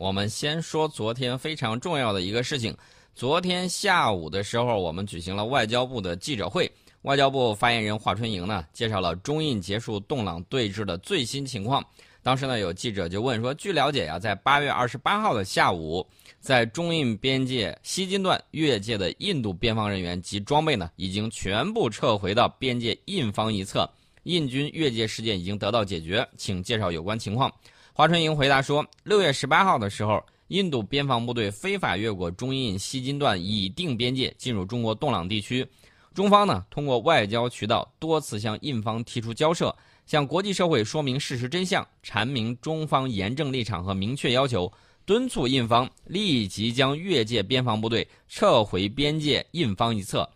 我们先说昨天非常重要的一个事情。昨天下午的时候，我们举行了外交部的记者会，外交部发言人华春莹呢介绍了中印结束洞朗对峙的最新情况。当时呢，有记者就问说：“据了解呀，在八月二十八号的下午，在中印边界西金段越界的印度边防人员及装备呢，已经全部撤回到边界印方一侧，印军越界事件已经得到解决，请介绍有关情况。”华春莹回答说：“六月十八号的时候，印度边防部队非法越过中印西金段已定边界，进入中国洞朗地区。中方呢，通过外交渠道多次向印方提出交涉。”向国际社会说明事实真相，阐明中方严正立场和明确要求，敦促印方立即将越界边防部队撤回边界印方一侧。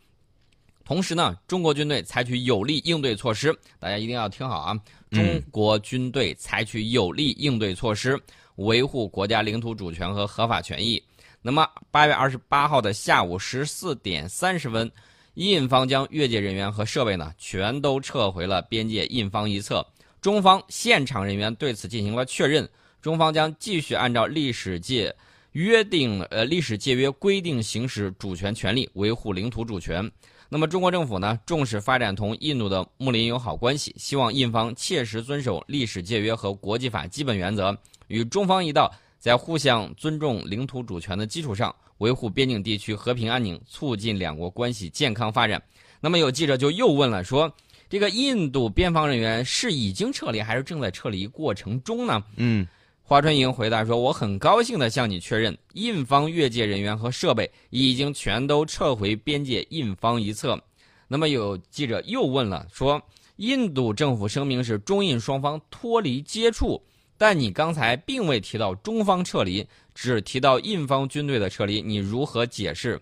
同时呢，中国军队采取有力应对措施，大家一定要听好啊！中国军队采取有力应对措施，维护国家领土主权和合法权益。那么，八月二十八号的下午十四点三十分。印方将越界人员和设备呢，全都撤回了边界印方一侧。中方现场人员对此进行了确认，中方将继续按照历史界约定，呃，历史界约规定行使主权权利，维护领土主权。那么，中国政府呢，重视发展同印度的睦邻友好关系，希望印方切实遵守历史界约和国际法基本原则，与中方一道，在互相尊重领土主权的基础上。维护边境地区和平安宁，促进两国关系健康发展。那么有记者就又问了，说这个印度边防人员是已经撤离，还是正在撤离过程中呢？嗯，华春莹回答说：“我很高兴地向你确认，印方越界人员和设备已经全都撤回边界印方一侧。”那么有记者又问了，说印度政府声明是中印双方脱离接触。但你刚才并未提到中方撤离，只提到印方军队的撤离，你如何解释？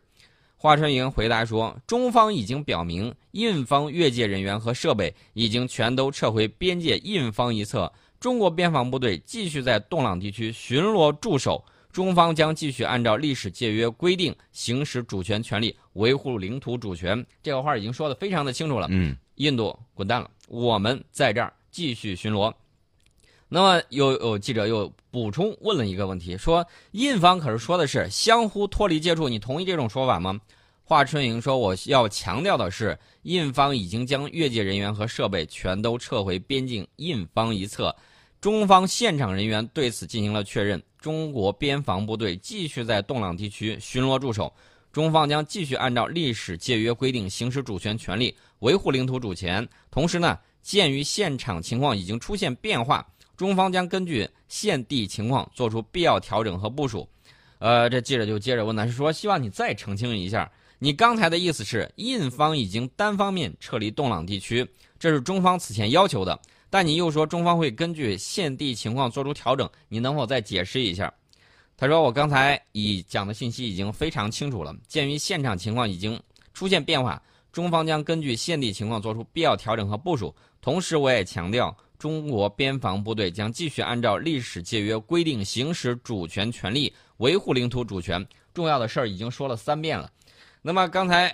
华春莹回答说：“中方已经表明，印方越界人员和设备已经全都撤回边界印方一侧，中国边防部队继续在洞朗地区巡逻驻守，中方将继续按照历史界约规定行使主权权利，维护领土主权。”这个话已经说的非常的清楚了。嗯，印度滚蛋了，我们在这儿继续巡逻。那么，有有记者又补充问了一个问题，说印方可是说的是相互脱离接触，你同意这种说法吗？华春莹说，我要强调的是，印方已经将越界人员和设备全都撤回边境印方一侧，中方现场人员对此进行了确认，中国边防部队继续在洞朗地区巡逻驻守，中方将继续按照历史界约规定行使主权权利，维护领土主权。同时呢，鉴于现场情况已经出现变化。中方将根据现地情况做出必要调整和部署。呃，这记者就接着问呢，是说希望你再澄清一下，你刚才的意思是印方已经单方面撤离洞朗地区，这是中方此前要求的，但你又说中方会根据现地情况做出调整，你能否再解释一下？他说我刚才已讲的信息已经非常清楚了，鉴于现场情况已经出现变化，中方将根据现地情况做出必要调整和部署。同时，我也强调。中国边防部队将继续按照历史界约规定行使主权权利，维护领土主权。重要的事儿已经说了三遍了。那么刚才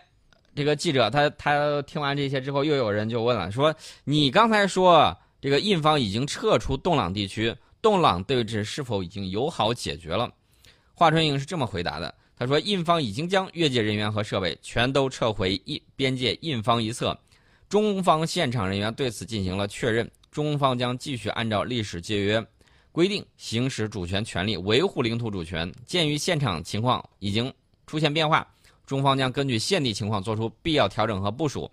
这个记者他他听完这些之后，又有人就问了，说你刚才说这个印方已经撤出洞朗地区，洞朗对峙是否已经友好解决了？华春莹是这么回答的，他说印方已经将越界人员和设备全都撤回印边界印方一侧，中方现场人员对此进行了确认。中方将继续按照历史界约规定行使主权权利，维护领土主权。鉴于现场情况已经出现变化，中方将根据现地情况做出必要调整和部署。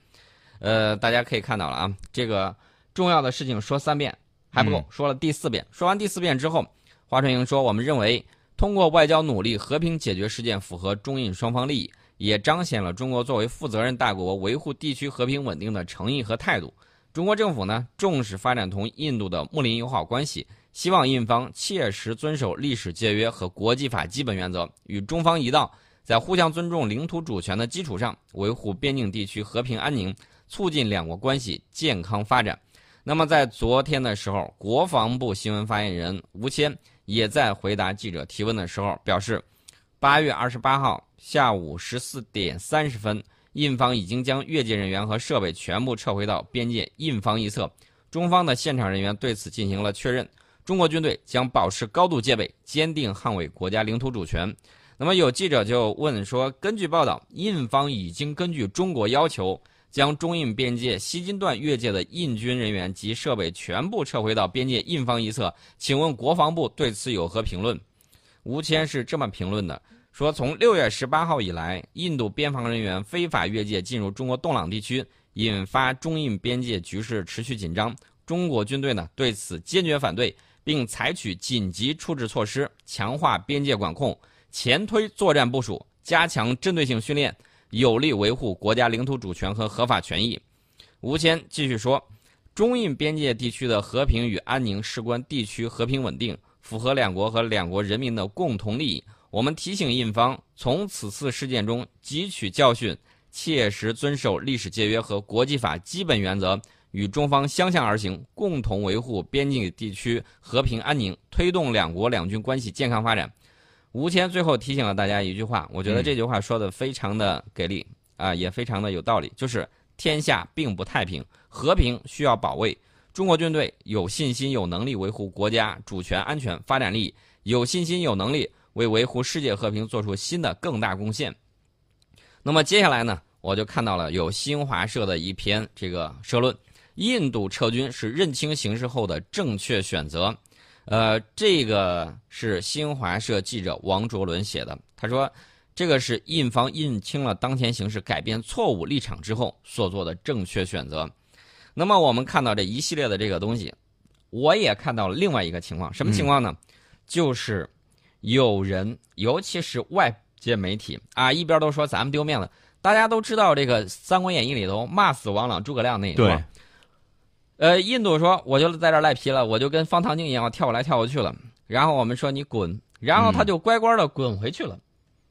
呃，大家可以看到了啊，这个重要的事情说三遍还不够，说了第四遍。说完第四遍之后，华春莹说：“我们认为，通过外交努力和平解决事件，符合中印双方利益，也彰显了中国作为负责任大国维护地区和平稳定的诚意和态度。”中国政府呢重视发展同印度的睦邻友好关系，希望印方切实遵守历史界约和国际法基本原则，与中方一道，在互相尊重领土主权的基础上，维护边境地区和平安宁，促进两国关系健康发展。那么，在昨天的时候，国防部新闻发言人吴谦也在回答记者提问的时候表示，八月二十八号下午十四点三十分。印方已经将越界人员和设备全部撤回到边界印方一侧，中方的现场人员对此进行了确认。中国军队将保持高度戒备，坚定捍卫国家领土主权。那么有记者就问说，根据报道，印方已经根据中国要求，将中印边界西金段越界的印军人员及设备全部撤回到边界印方一侧，请问国防部对此有何评论？吴谦是这么评论的：说从六月十八号以来，印度边防人员非法越界进入中国洞朗地区，引发中印边界局势持续紧张。中国军队呢对此坚决反对，并采取紧急处置措施，强化边界管控。前推作战部署，加强针对性训练，有力维护国家领土主权和合法权益。吴谦继续说：“中印边界地区的和平与安宁事关地区和平稳定，符合两国和两国人民的共同利益。我们提醒印方，从此次事件中汲取教训，切实遵守历史界约和国际法基本原则，与中方相向而行，共同维护边境地区和平安宁，推动两国两军关系健康发展。”吴谦最后提醒了大家一句话，我觉得这句话说的非常的给力啊，也非常的有道理，就是天下并不太平，和平需要保卫。中国军队有信心、有能力维护国家主权、安全、发展利益，有信心、有能力为维护世界和平做出新的更大贡献。那么接下来呢，我就看到了有新华社的一篇这个社论：印度撤军是认清形势后的正确选择。呃，这个是新华社记者王卓伦写的。他说，这个是印方认清了当前形势，改变错误立场之后所做的正确选择。那么，我们看到这一系列的这个东西，我也看到了另外一个情况，什么情况呢？就是有人，尤其是外界媒体啊，一边都说咱们丢面子。大家都知道，这个《三国演义》里头骂死王朗、诸葛亮那一段。呃，印度说我就在这赖皮了，我就跟方唐镜一样跳过来跳过去了。然后我们说你滚，然后他就乖乖的滚回去了。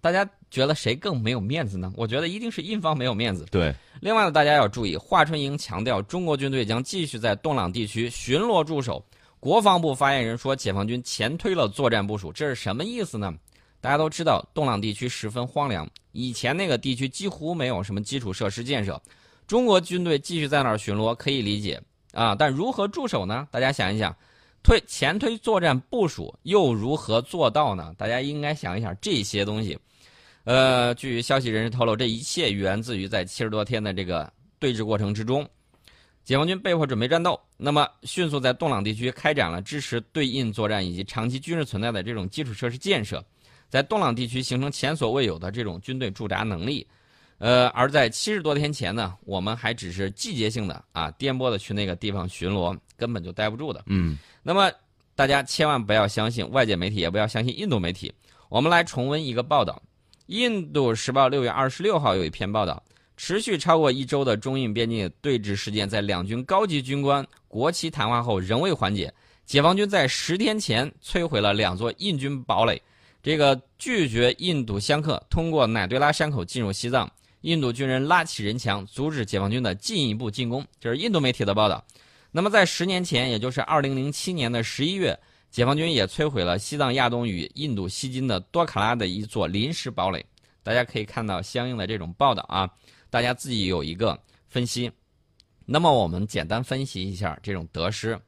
大家觉得谁更没有面子呢？我觉得一定是印方没有面子。对。另外呢，大家要注意，华春莹强调，中国军队将继续在洞朗地区巡逻驻守。国防部发言人说，解放军前推了作战部署，这是什么意思呢？大家都知道，洞朗地区十分荒凉，以前那个地区几乎没有什么基础设施建设，中国军队继续在那儿巡逻可以理解。啊，但如何驻守呢？大家想一想，推前推作战部署又如何做到呢？大家应该想一想这些东西。呃，据消息人士透露，这一切源自于在七十多天的这个对峙过程之中，解放军被迫准备战斗，那么迅速在洞朗地区开展了支持对印作战以及长期军事存在的这种基础设施建设，在洞朗地区形成前所未有的这种军队驻扎能力。呃，而在七十多天前呢，我们还只是季节性的啊，颠簸的去那个地方巡逻，根本就待不住的。嗯，那么大家千万不要相信外界媒体，也不要相信印度媒体。我们来重温一个报道，《印度时报》六月二十六号有一篇报道，持续超过一周的中印边境对峙事件，在两军高级军官国旗谈话后仍未缓解。解放军在十天前摧毁了两座印军堡垒，这个拒绝印度香客通过乃对拉山口进入西藏。印度军人拉起人墙，阻止解放军的进一步进攻，这是印度媒体的报道。那么，在十年前，也就是二零零七年的十一月，解放军也摧毁了西藏亚东与印度西金的多卡拉的一座临时堡垒。大家可以看到相应的这种报道啊，大家自己有一个分析。那么，我们简单分析一下这种得失。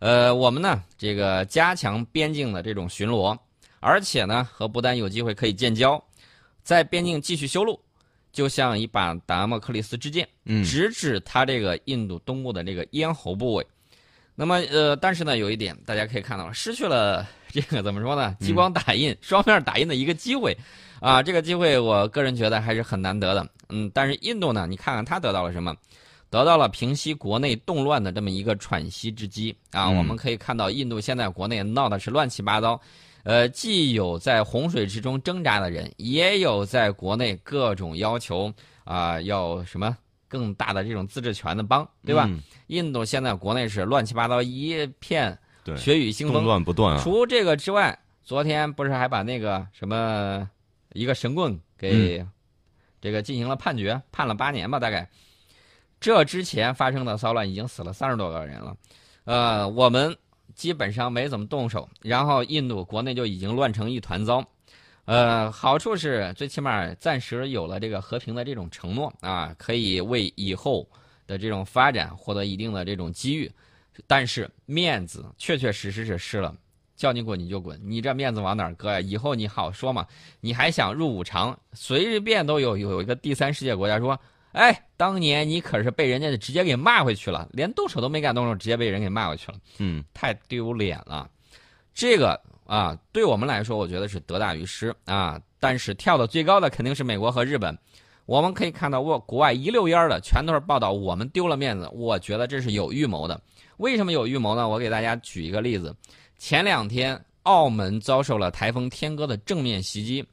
呃，我们呢，这个加强边境的这种巡逻，而且呢，和不丹有机会可以建交，在边境继续修路。就像一把达摩克利斯之剑，直指他这个印度东部的这个咽喉部位。那么，呃，但是呢，有一点大家可以看到，失去了这个怎么说呢？激光打印双面打印的一个机会，啊，这个机会我个人觉得还是很难得的。嗯，但是印度呢，你看看他得到了什么？得到了平息国内动乱的这么一个喘息之机啊。我们可以看到，印度现在国内闹的是乱七八糟。呃，既有在洪水之中挣扎的人，也有在国内各种要求啊，要什么更大的这种自治权的帮，对吧？印度现在国内是乱七八糟一片，血雨腥风，动乱不断啊。除这个之外，昨天不是还把那个什么一个神棍给这个进行了判决，判了八年吧，大概。这之前发生的骚乱已经死了三十多个人了，呃，我们。基本上没怎么动手，然后印度国内就已经乱成一团糟。呃，好处是最起码暂时有了这个和平的这种承诺啊，可以为以后的这种发展获得一定的这种机遇。但是面子确确实实是失了，叫你滚你就滚，你这面子往哪搁呀？以后你好说嘛？你还想入五常？随便都有有一个第三世界国家说，哎，当年你可是被人家直接给骂回去了，连动手都没敢动手，直接被人给骂回去了，嗯，太丢脸了。这个啊，对我们来说，我觉得是得大于失啊。但是跳的最高的肯定是美国和日本。我们可以看到，我国外一溜烟的全都是报道我们丢了面子。我觉得这是有预谋的。为什么有预谋呢？我给大家举一个例子：前两天澳门遭受了台风天鸽的正面袭击，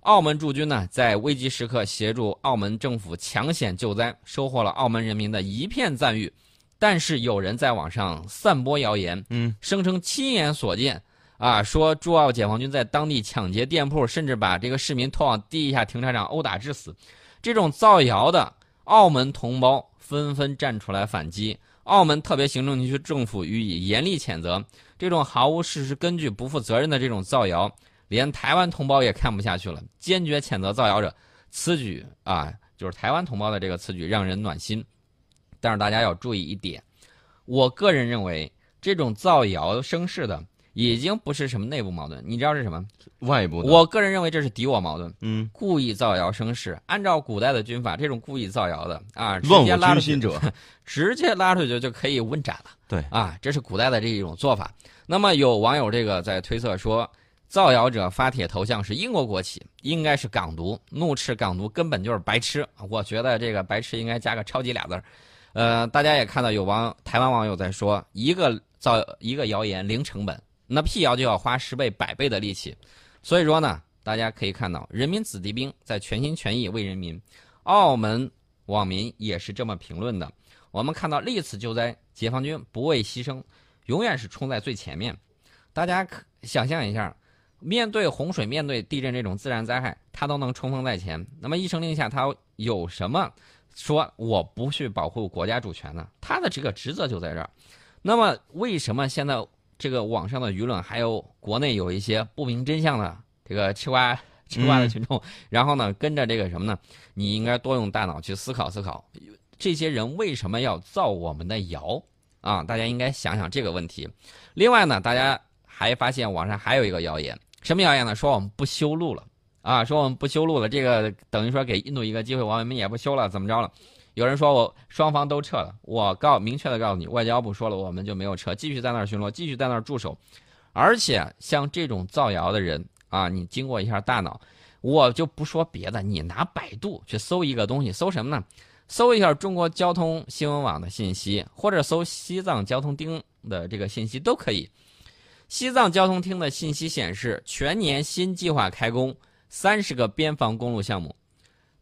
澳门驻军呢在危急时刻协助澳门政府抢险救灾，收获了澳门人民的一片赞誉。但是有人在网上散播谣言，嗯，声称亲眼所见，啊，说驻澳解放军在当地抢劫店铺，甚至把这个市民拖往地下停车场殴打致死。这种造谣的，澳门同胞纷纷站出来反击，澳门特别行政区政府予以严厉谴责。这种毫无事实根据、不负责任的这种造谣，连台湾同胞也看不下去了，坚决谴责造谣者。此举啊，就是台湾同胞的这个此举让人暖心。但是大家要注意一点，我个人认为这种造谣生事的已经不是什么内部矛盾，你知道是什么？外部，我个人认为这是敌我矛盾。嗯，故意造谣生事，按照古代的军法，这种故意造谣的啊，直接拉出去者，直接拉出去就可以问斩了。对啊，这是古代的这一种做法。那么有网友这个在推测说，造谣者发帖头像是英国国旗，应该是港独，怒斥港独根本就是白痴。我觉得这个白痴应该加个超级俩字儿。呃，大家也看到有网台湾网友在说，一个造一个谣言零成本，那辟谣就要花十倍百倍的力气。所以说呢，大家可以看到，人民子弟兵在全心全意为人民。澳门网民也是这么评论的。我们看到历次救灾，解放军不畏牺牲，永远是冲在最前面。大家可想象一下，面对洪水、面对地震这种自然灾害，他都能冲锋在前。那么一声令下，他有什么说我不去保护国家主权呢？他的这个职责就在这儿。那么为什么现在这个网上的舆论，还有国内有一些不明真相的这个吃瓜吃瓜的群众，然后呢跟着这个什么呢？你应该多用大脑去思考思考，这些人为什么要造我们的谣啊？大家应该想想这个问题。另外呢，大家还发现网上还有一个谣言，什么谣言呢？说我们不修路了啊，说我们不修路了，这个等于说给印度一个机会，我们也不修了，怎么着了？有人说我双方都撤了，我告明确的告诉你，外交部说了，我们就没有撤，继续在那儿巡逻，继续在那儿驻守。而且像这种造谣的人啊，你经过一下大脑，我就不说别的，你拿百度去搜一个东西，搜什么呢？搜一下中国交通新闻网的信息，或者搜西藏交通厅的这个信息都可以。西藏交通厅的信息显示，全年新计划开工三十个边防公路项目，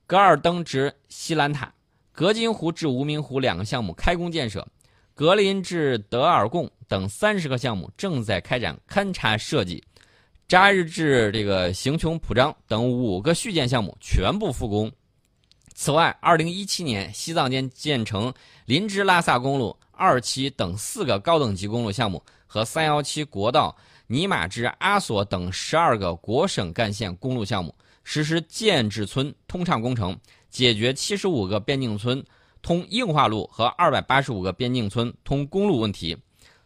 格尔登至西兰塔。格金湖至无名湖两个项目开工建设，格林至德尔贡等三十个项目正在开展勘察设计，扎日至这个行琼普章等五个续建项目全部复工。此外，二零一七年西藏间建成林芝拉萨公路二期等四个高等级公路项目和三幺七国道尼玛至阿索等十二个国省干线公路项目，实施建制村通畅工程。解决七十五个边境村通硬化路和二百八十五个边境村通公路问题，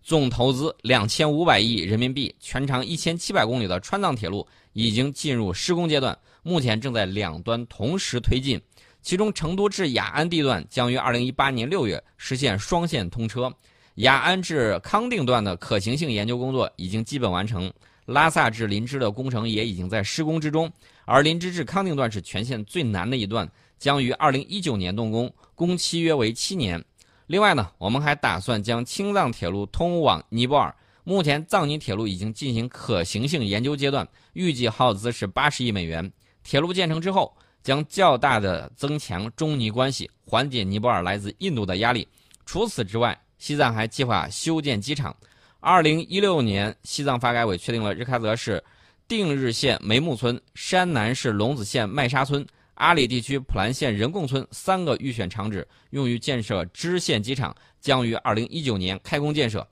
总投资两千五百亿人民币，全长一千七百公里的川藏铁路已经进入施工阶段，目前正在两端同时推进。其中，成都至雅安地段将于二零一八年六月实现双线通车，雅安至康定段的可行性研究工作已经基本完成，拉萨至林芝的工程也已经在施工之中，而林芝至康定段是全线最难的一段。将于二零一九年动工，工期约为七年。另外呢，我们还打算将青藏铁路通往尼泊尔。目前藏尼铁路已经进行可行性研究阶段，预计耗资是八十亿美元。铁路建成之后，将较大的增强中尼关系，缓解尼泊尔来自印度的压力。除此之外，西藏还计划修建机场。二零一六年，西藏发改委确定了日喀则市定日县梅木村、山南市龙子县麦沙村。阿里地区普兰县人贡村三个预选场址用于建设支线机场，将于二零一九年开工建设。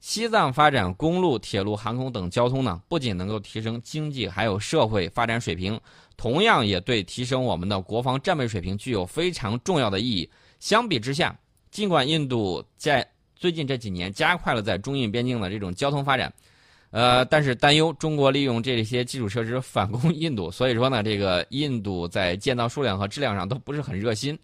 西藏发展公路、铁路、航空等交通呢，不仅能够提升经济，还有社会发展水平，同样也对提升我们的国防战备水平具有非常重要的意义。相比之下，尽管印度在最近这几年加快了在中印边境的这种交通发展，呃，但是担忧中国利用这些基础设施反攻印度，所以说呢，这个印度在建造数量和质量上都不是很热心，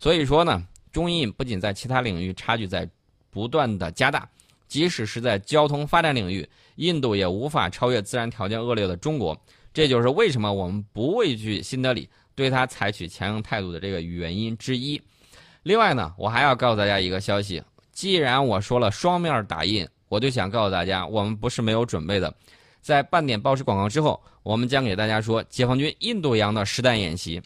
所以说呢，中印不仅在其他领域差距在不断的加大，即使是在交通发展领域，印度也无法超越自然条件恶劣的中国，这就是为什么我们不畏惧新德里对他采取强硬态度的这个原因之一。另外呢，我还要告诉大家一个消息。既然我说了双面打印，我就想告诉大家，我们不是没有准备的。在半点报时广告之后，我们将给大家说解放军印度洋的实弹演习。